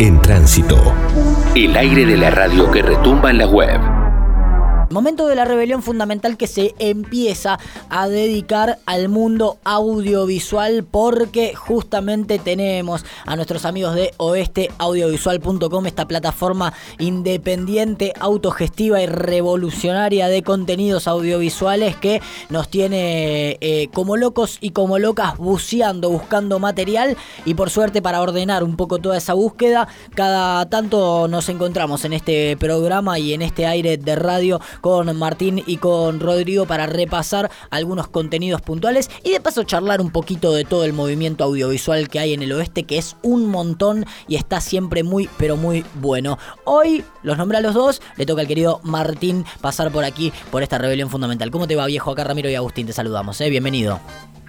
En tránsito. El aire de la radio que retumba en la web. Momento de la rebelión fundamental que se empieza a dedicar al mundo audiovisual porque justamente tenemos a nuestros amigos de oesteaudiovisual.com, esta plataforma independiente, autogestiva y revolucionaria de contenidos audiovisuales que nos tiene eh, como locos y como locas buceando, buscando material y por suerte para ordenar un poco toda esa búsqueda, cada tanto nos encontramos en este programa y en este aire de radio con Martín y con Rodrigo para repasar algunos contenidos puntuales y de paso charlar un poquito de todo el movimiento audiovisual que hay en el oeste, que es un montón y está siempre muy, pero muy bueno. Hoy los nombré a los dos, le toca al querido Martín pasar por aquí, por esta rebelión fundamental. ¿Cómo te va, viejo? Acá Ramiro y Agustín, te saludamos, ¿eh? Bienvenido.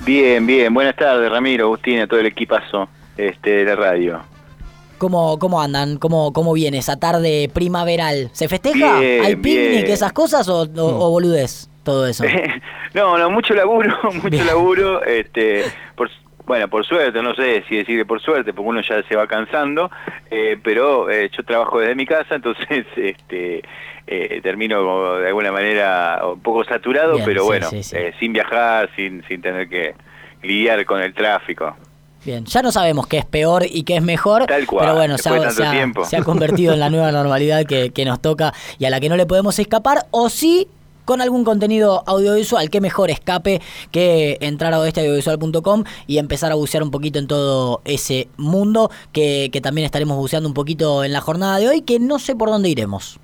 Bien, bien. Buenas tardes, Ramiro, Agustín, a todo el equipazo este, de la radio. ¿Cómo, cómo andan? ¿Cómo, ¿Cómo viene esa tarde primaveral? ¿Se festeja? Bien, ¿Hay picnic, bien. esas cosas o, o, o boludez? Todo eso. no, no, mucho laburo, mucho Bien. laburo. Este, por, bueno, por suerte, no sé si decir por suerte, porque uno ya se va cansando, eh, pero eh, yo trabajo desde mi casa, entonces este, eh, termino de alguna manera un poco saturado, Bien, pero sí, bueno, sí, sí. eh, sin viajar, sin, sin tener que lidiar con el tráfico. Bien, ya no sabemos qué es peor y qué es mejor, Tal cual, pero bueno, se ha, de tanto se ha- tiempo. se ha convertido en la nueva normalidad que, que nos toca y a la que no le podemos escapar, o sí con algún contenido audiovisual. Qué mejor escape que entrar a oesteaudiovisual.com y empezar a bucear un poquito en todo ese mundo que, que también estaremos buceando un poquito en la jornada de hoy, que no sé por dónde iremos.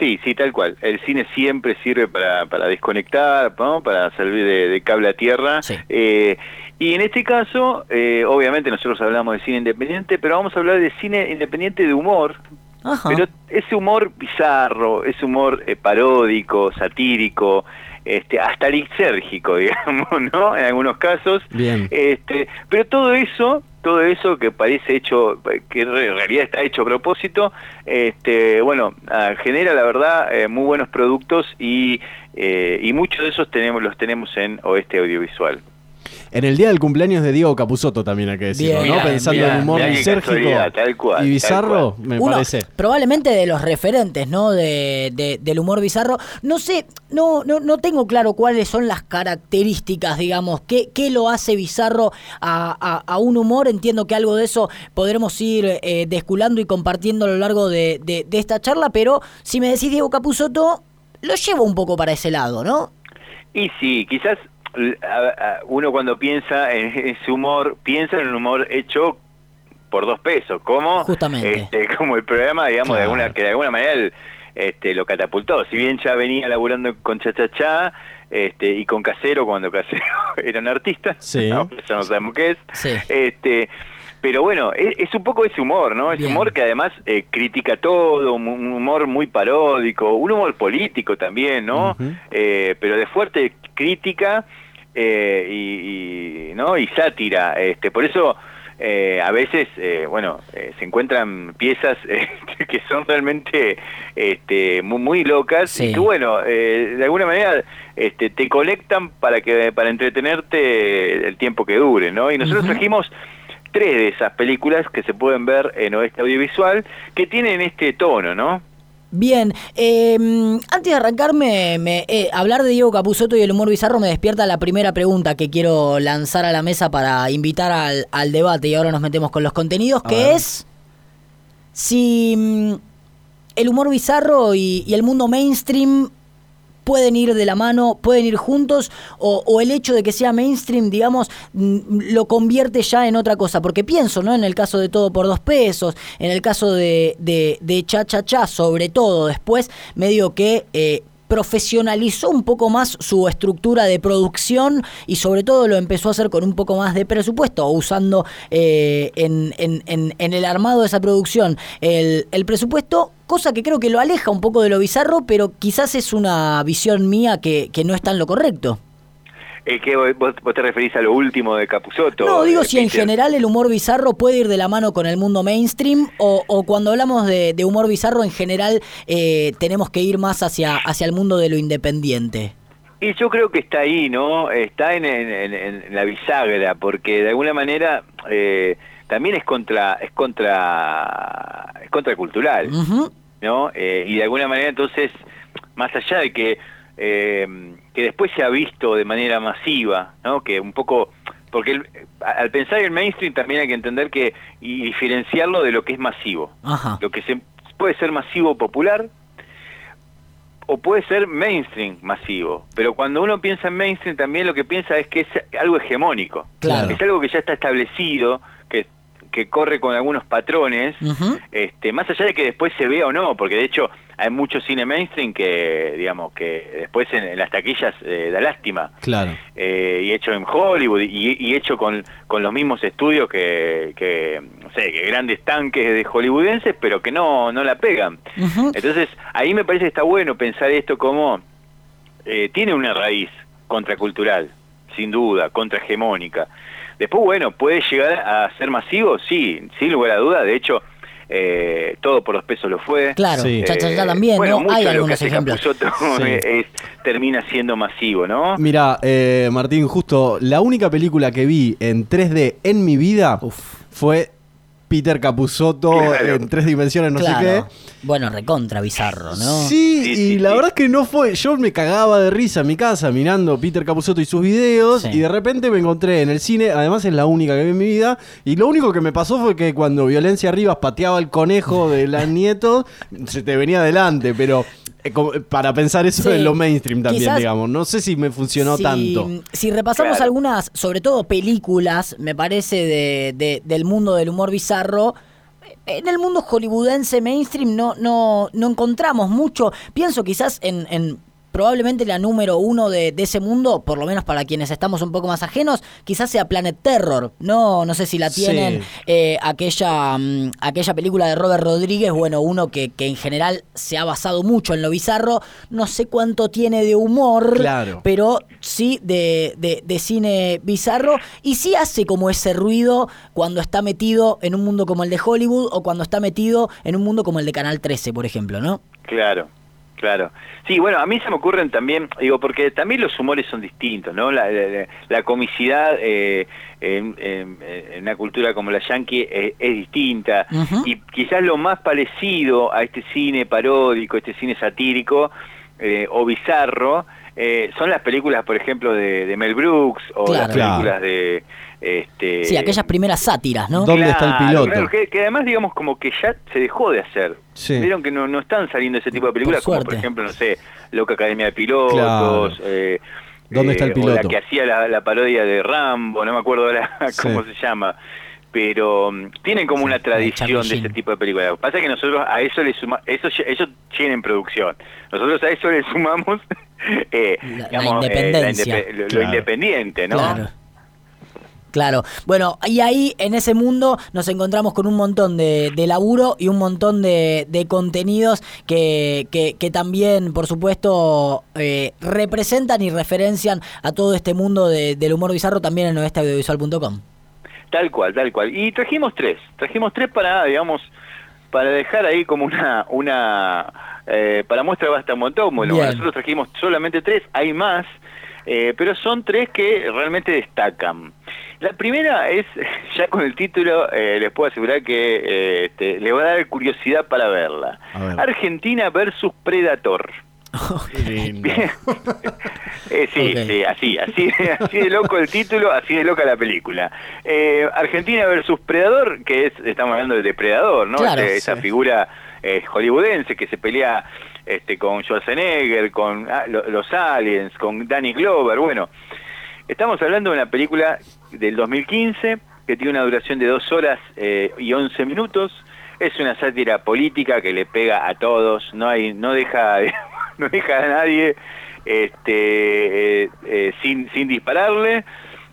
Sí, sí, tal cual. El cine siempre sirve para, para desconectar, ¿no? para servir de, de cable a tierra. Sí. Eh, y en este caso, eh, obviamente nosotros hablamos de cine independiente, pero vamos a hablar de cine independiente de humor. Ajá. Pero ese humor bizarro, ese humor eh, paródico, satírico, este, hasta lisérgico, digamos, ¿no? En algunos casos. Bien. Este, pero todo eso, todo eso que parece hecho, que en realidad está hecho a propósito, este, bueno, ah, genera la verdad eh, muy buenos productos y, eh, y muchos de esos tenemos, los tenemos en Oeste Audiovisual. En el día del cumpleaños de Diego Capusotto también hay que decirlo, Bien, ¿no? bien, Pensando bien. en humor lisérgico casualidad, tal cual, y tal bizarro, cual. me Uno, parece. probablemente de los referentes, ¿no? De, de- del humor bizarro. No sé, no, no, no tengo claro cuáles son las características, digamos, qué, qué lo hace bizarro a, a- a un humor. Entiendo que algo de eso podremos ir eh, desculando y compartiendo a lo largo de, de- de esta charla, pero si me decís Diego Capusotto, lo llevo un poco para ese lado, ¿no? Y sí, quizás uno cuando piensa en ese humor, piensa en un humor hecho por dos pesos, como Justamente. este, como el programa, digamos, de alguna, que de alguna manera el- este, lo catapultó. Si bien ya venía laburando con Cha Cha Cha este, y con Casero, cuando Casero era un artista, Sí. ¿no? ya no sabemos qué es. Sí. Este, pero bueno, es, es un poco ese humor, ¿no? Ese humor que además eh, critica todo, un, humor muy paródico, un humor político también, ¿no? Eh, pero de fuerte crítica eh, y, y, ¿no? y sátira. Este, por eso eh, a veces, eh, bueno, eh, se encuentran piezas este, que son realmente este, muy, muy locas Sí. y que, bueno, eh, de alguna manera este, te conectan para que para entretenerte el tiempo que dure, ¿no? Y nosotros trajimos tres de esas películas que se pueden ver en Oeste Audiovisual que tienen este tono, ¿no? Bien, eh, antes de arrancarme, me, eh, hablar de Diego Capusotto y el humor bizarro me despierta la primera pregunta que quiero lanzar a la mesa para invitar al, al debate y ahora nos metemos con los contenidos, A que ver. es si mm, el humor bizarro y, y el mundo mainstream pueden ir de la mano, pueden ir juntos, o, o el hecho de que sea mainstream, digamos, mm, lo convierte ya en otra cosa. Porque pienso, ¿no? En el caso de Todo por dos pesos, en el caso de, de, de Cha Cha Cha, sobre todo después, medio que eh, profesionalizó un poco más su estructura de producción y sobre todo lo empezó a hacer con un poco más de presupuesto, usando eh, en, en- en- en el armado de esa producción el, el presupuesto, cosa que creo que lo aleja un poco de lo bizarro, pero quizás es una visión mía que, que no está en lo correcto. Eh, que vos, vos te referís a lo último de Capusotto. No, digo eh, si en general el humor bizarro puede ir de la mano con el mundo mainstream o, o cuando hablamos de, de humor bizarro en general eh, tenemos que ir más hacia, hacia el mundo de lo independiente. Y yo creo que está ahí, ¿no? Está en, en- la bisagra, porque de alguna manera eh, también es contra es contra es contracultural, Ujú. ¿no? Eh, y de alguna manera entonces, más allá de que eh, que después se ha visto de manera masiva, ¿no? Que un poco porque el- al pensar en el mainstream también hay que entender que y diferenciarlo de lo que es masivo. Ajá. Lo que se, puede ser masivo popular o puede ser mainstream masivo. Pero cuando uno piensa en mainstream también lo que piensa es que es algo hegemónico. Claro. Es algo que ya está establecido, que, que corre con algunos patrones, este, más allá de que después se vea o no, porque de hecho hay mucho cine mainstream que, digamos, que después en, en las taquillas eh, da lástima Claro. eh, y hecho en Hollywood y, y hecho con, con los mismos estudios que, que, no sé, que grandes tanques de hollywoodenses, pero que no, no la pegan. Entonces, ahí me parece que está bueno pensar esto como eh, tiene una raíz contracultural, sin duda, contrahegemónica. Después, bueno, puede llegar a ser masivo, sí, sin lugar a duda. De hecho, eh, todo por los pesos lo fue. Claro, Sí. cha, cha, cha Eh, también, bueno, ¿no? mucho Hay algunos ejemplos. Sí. es- termina siendo masivo, ¿no? Mira, eh, Martín, justo la única película que vi en 3D en mi vida Uf. fue Peter Capusotto Claro. en tres dimensiones, no claro. sé qué. Bueno, recontra bizarro, ¿no? Sí, y la verdad es que no fue. Yo me cagaba de risa en mi casa mirando Peter Capusotto y sus videos. Sí. Y de repente me encontré en el cine. Además, es la única que vi en mi vida. Y lo único que me pasó fue que cuando Violencia Rivas pateaba el conejo de la nieto, se te venía adelante. Pero para pensar eso Sí. en lo mainstream también, Quizás- digamos. No sé si me funcionó si, tanto. Si repasamos Claro. algunas, sobre todo películas, me parece, de, de- del mundo del humor bizarro, en el mundo hollywoodense mainstream no, no, no encontramos mucho. Pienso quizás en, en probablemente la número uno de, de ese mundo, por lo menos para quienes estamos un poco más ajenos, quizás sea Planet Terror. No, no sé si la Sí. tienen. eh, aquella, mm, aquella película de Robert Rodríguez, bueno, uno que, que en general se ha basado mucho en lo bizarro. No sé cuánto tiene de humor Claro. pero sí de, de- de cine bizarro y sí hace como ese ruido cuando está metido en un mundo como el de Hollywood o cuando está metido en un mundo como el de Canal 13, por ejemplo, ¿no? Claro, claro. Sí, bueno, a mí se me ocurren también, digo, porque también los humores son distintos, ¿no? La, la- la comicidad eh, en, en- en una cultura como la yankee es, es distinta y quizás lo más parecido a este cine paródico, este cine satírico eh, o bizarro, eh, son las películas, por ejemplo, de, de Mel Brooks o Claro. las películas de... Este, Sí, aquellas primeras sátiras, ¿no? ¿Dónde está el piloto? claro, que, que además, digamos, como que ya se dejó de hacer. Sí. Vieron que no, no están saliendo ese tipo de películas, Por como por ejemplo, no sé, Loca Academia de Pilotos. Claro. eh, ¿Dónde está el o la piloto? que hacía la, la parodia de Rambo, no me acuerdo ahora Sí. cómo se llama. Pero mm, tienen como una tradición de ese tipo de películas. Lo que pasa es que nosotros a eso le sumamos, eso, ellos tienen producción. Nosotros a eso le sumamos eh, La- la digamos, eh, independencia. indepe- lo, independiente, ¿no? Claro. Bueno, y ahí en ese mundo nos encontramos con un montón de, de laburo y un montón de, de contenidos que, que, que también, por supuesto, eh, representan y referencian a todo este mundo de- del humor bizarro también en oesteaudiovisual.com. Tal cual, tal cual. Y trajimos tres, trajimos tres para, digamos, para dejar ahí como una, una eh, para muestra basta un montón. Bueno, Bien. nosotros trajimos solamente tres, hay más, eh, pero son tres que realmente destacan. La primera es, ya con el título, eh, les puedo asegurar que eh, este, le va a dar curiosidad para verla. Ver. Argentina versus Predator. Eh, sí, sí, así, así, así de loco el título, así de loca la película. Eh, Argentina versus Predador, que es, estamos hablando de Depredador, ¿no? Claro, Este- esa figura eh, hollywoodense que se pelea este, con Schwarzenegger, con ah, lo- los aliens, con Danny Glover, bueno. Estamos hablando de una película del 2015 que tiene una duración de dos horas eh, y 11 minutos. Es una sátira política que le pega a todos, no hay, no deja, no deja a nadie este, eh, eh, sin, sin dispararle.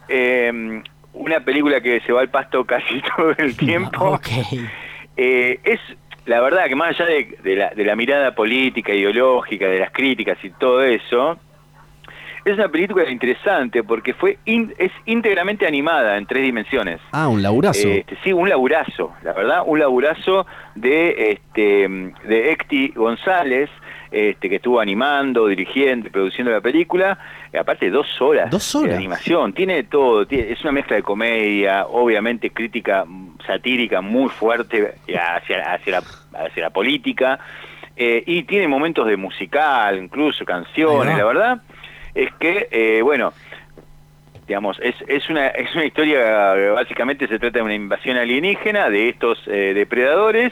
Eh, una película que se va al pasto casi todo el tiempo. Ok. Eh, es la verdad que más allá de, de la, de la mirada política, ideológica, de las críticas y todo eso, es una película interesante porque fue in- es íntegramente animada en tres dimensiones. Ah, un laburazo. Este, sí, un laburazo, la verdad, un laburazo de este de Ecti González, este, que estuvo animando, dirigiendo, produciendo la película, aparte dos horas, Dos horas. de animación, tiene todo, tiene- es una mezcla de comedia, obviamente crítica satírica muy fuerte hacia, hacia, la, hacia la política, eh, y tiene momentos de musical, incluso canciones, la verdad es que, eh, bueno, digamos, es, es, una, es una historia, que básicamente se trata de una invasión alienígena de estos eh, depredadores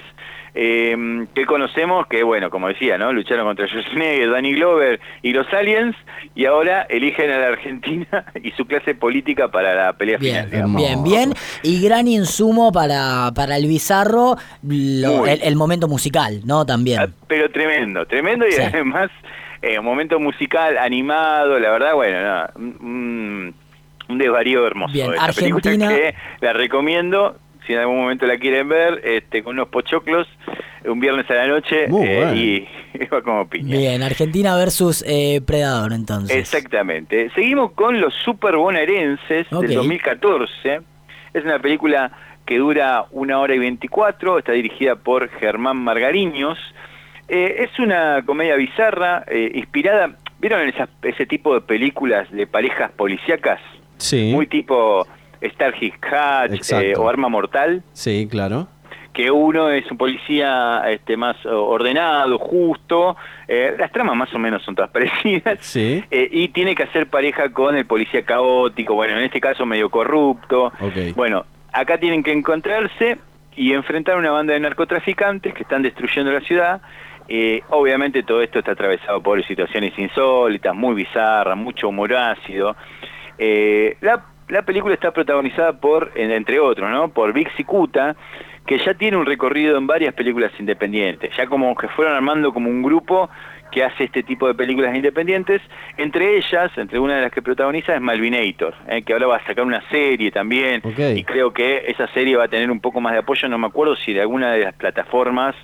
eh, que conocemos, que bueno, como decía, ¿no? Lucharon contra Schwarzenegger, Danny Glover y los aliens, y ahora eligen a la Argentina y su clase política para la pelea Bien, final, digamos. bien, bien. Y gran insumo para, para el bizarro, lo- el, el momento musical, ¿no? Ah, También. Pero tremendo, tremendo y Sí. además eh, un momento musical animado, la verdad, bueno, no, un, un desvarío hermoso. Bien, Esta película Argentina- que la recomiendo, si en algún momento la quieren ver, este, con unos pochoclos, un viernes a la noche eh, y va como piña. Bien, Argentina versus eh, Predador, entonces. Exactamente. Seguimos con los super bonaerenses Ok. del 2014. Es una película que dura una hora y 24, está dirigida por Germán Margariños. Eh, es una comedia bizarra, eh, inspirada, ¿vieron esas- ese tipo de películas de parejas policíacas? Sí. Muy tipo Starship Hatch eh, o Arma Mortal Sí, claro. que uno es un policía este, más o- ordenado, justo, eh, las tramas más o menos son todas parecidas, Sí. eh, y tiene que hacer pareja con el policía caótico, bueno, en este caso medio corrupto. Ok. Bueno, acá tienen que encontrarse y enfrentar una banda de narcotraficantes que están destruyendo la ciudad. Eh, obviamente todo esto está atravesado por situaciones insólitas, muy bizarras, mucho humor ácido. Eh, la, la película está protagonizada por, en- entre otros, ¿no? Por Vic Cicuta, que ya tiene un recorrido en varias películas independientes, ya como que fueron armando como un grupo que hace este tipo de películas independientes, entre ellas, entre una de las que protagoniza es Malvinator, ¿eh? que ahora va a sacar una serie también, y creo que esa serie va a tener un poco más de apoyo, no me acuerdo si de alguna de las plataformas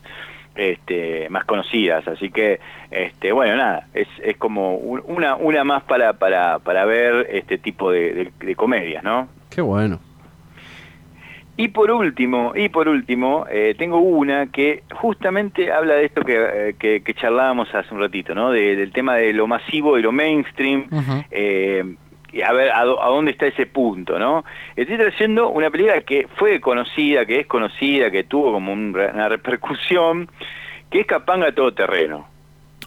este, más conocidas, así que este, bueno nada, es, es como un- una, una más para, para, para ver este tipo de, de- de comedias, ¿no? Qué bueno. Y por último, y por último, eh, tengo una que justamente habla de esto que, eh, que, que charlábamos hace un ratito, ¿no? De- del tema de lo masivo y lo mainstream. Eh, y a ver a, a dónde está ese punto, ¿no? Estoy trayendo una película que fue conocida, que es conocida, que tuvo como un re- una repercusión, que es Capanga Todoterreno.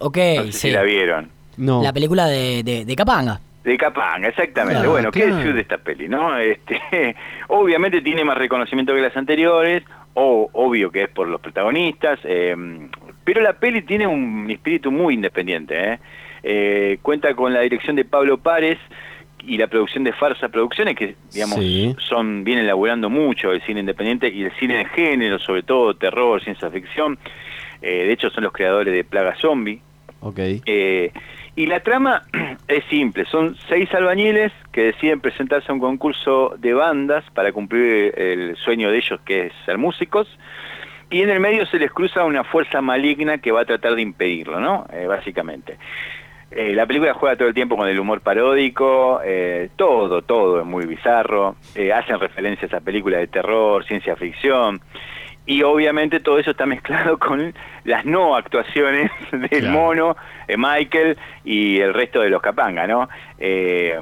Ok, No sé sí. si la vieron. No. La película de, de, de Capanga. De Capanga, exactamente. Claro, bueno, ¿qué claro. decir de esta peli, no? Este, obviamente tiene más reconocimiento que las anteriores, o obvio que es por los protagonistas, eh, pero la peli tiene un espíritu muy independiente, ¿eh? Eh, cuenta con la dirección de Pablo Párez y la producción de Farsa Producciones, que digamos Sí. son vienen laburando mucho el cine independiente y el cine de género, sobre todo terror, ciencia ficción. Eh, de hecho, son los creadores de Plaga Zombie. Ok. Eh, y la trama es simple, son seis albañiles que deciden presentarse a un concurso de bandas para cumplir el sueño de ellos que es ser músicos, y en el medio se les cruza una fuerza maligna que va a tratar de impedirlo, ¿no? Eh, básicamente. Eh, la película juega todo el tiempo con el humor paródico, eh, todo, todo es muy bizarro, eh, hacen referencias a películas de terror, ciencia ficción, y obviamente todo eso está mezclado con las no actuaciones del Claro. mono, eh, Michael y el resto de los Capanga, ¿no? Eh,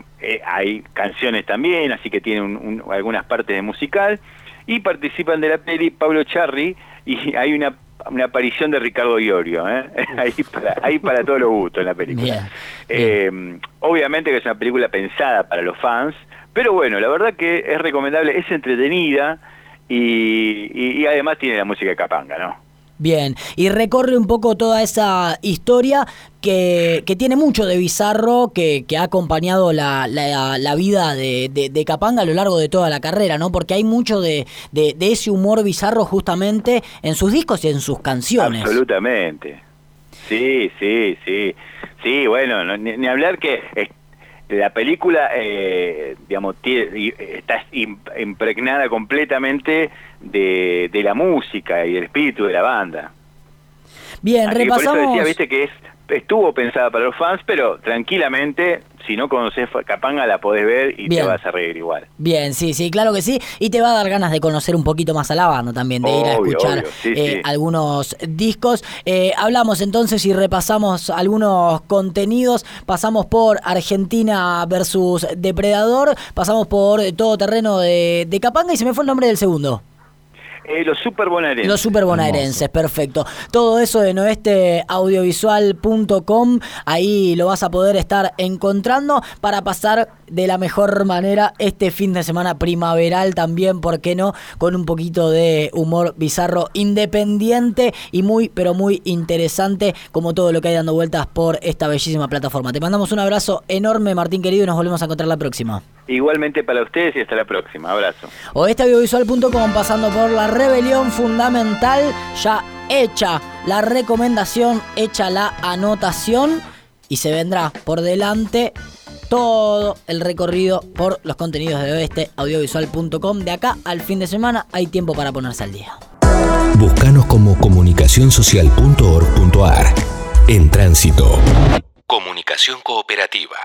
hay canciones también, así que tiene un- un- algunas partes de musical, y participan de la peli Pablo Charri, y hay una, una aparición de Ricardo Iorio, ¿eh? ahí, para, ahí para todos los gustos en la película. Bien, Eh, obviamente que es una película pensada para los fans, pero bueno, la verdad que es recomendable, es entretenida y, y- y además tiene la música de Capanga, ¿no? Bien, y recorre un poco toda esa historia que, que tiene mucho de bizarro, que, que ha acompañado la, la- la vida de, de- de Capanga a lo largo de toda la carrera, ¿no? Porque hay mucho de, de- de ese humor bizarro justamente en sus discos y en sus canciones. Absolutamente. Sí, sí, sí. Sí, bueno, no- ni, ni hablar que la película, eh, digamos, tiene- y- está im- impregnada completamente de, de la música y del espíritu de la banda. Bien, Así que por eso repasamos. decía, viste, que es estuvo pensada para los fans, pero tranquilamente, si no conoces Capanga, la podés ver y te vas a reír igual. Bien, sí, sí, claro que sí. Y te va a dar ganas de conocer un poquito más a la banda también, de ir a escuchar eh, algunos discos. Eh, hablamos entonces y repasamos algunos contenidos. Pasamos por Argentina versus Depredador, pasamos por Todo Terreno de, de Capanga y se me fue el nombre del segundo. Eh, los super bonaerenses. Los super bonaerenses, perfecto. Todo eso en oesteaudiovisual.com, ahí lo vas a poder estar encontrando para pasar de la mejor manera este fin de semana primaveral también, ¿por qué no? Con un poquito de humor bizarro independiente y muy, pero muy interesante, como todo lo que hay dando vueltas por esta bellísima plataforma. Te mandamos un abrazo enorme, Martín querido, y nos volvemos a encontrar la próxima. Igualmente para ustedes y hasta la próxima. Abrazo. Oesteaudiovisual.com pasando por la rebelión fundamental, ya hecha la recomendación, hecha la anotación y se vendrá por delante todo el recorrido por los contenidos de oeste audiovisual.com. De acá al fin de semana hay tiempo para ponerse al día. Búscanos como comunicacionsocial.org.ar. En tránsito. Comunicación cooperativa.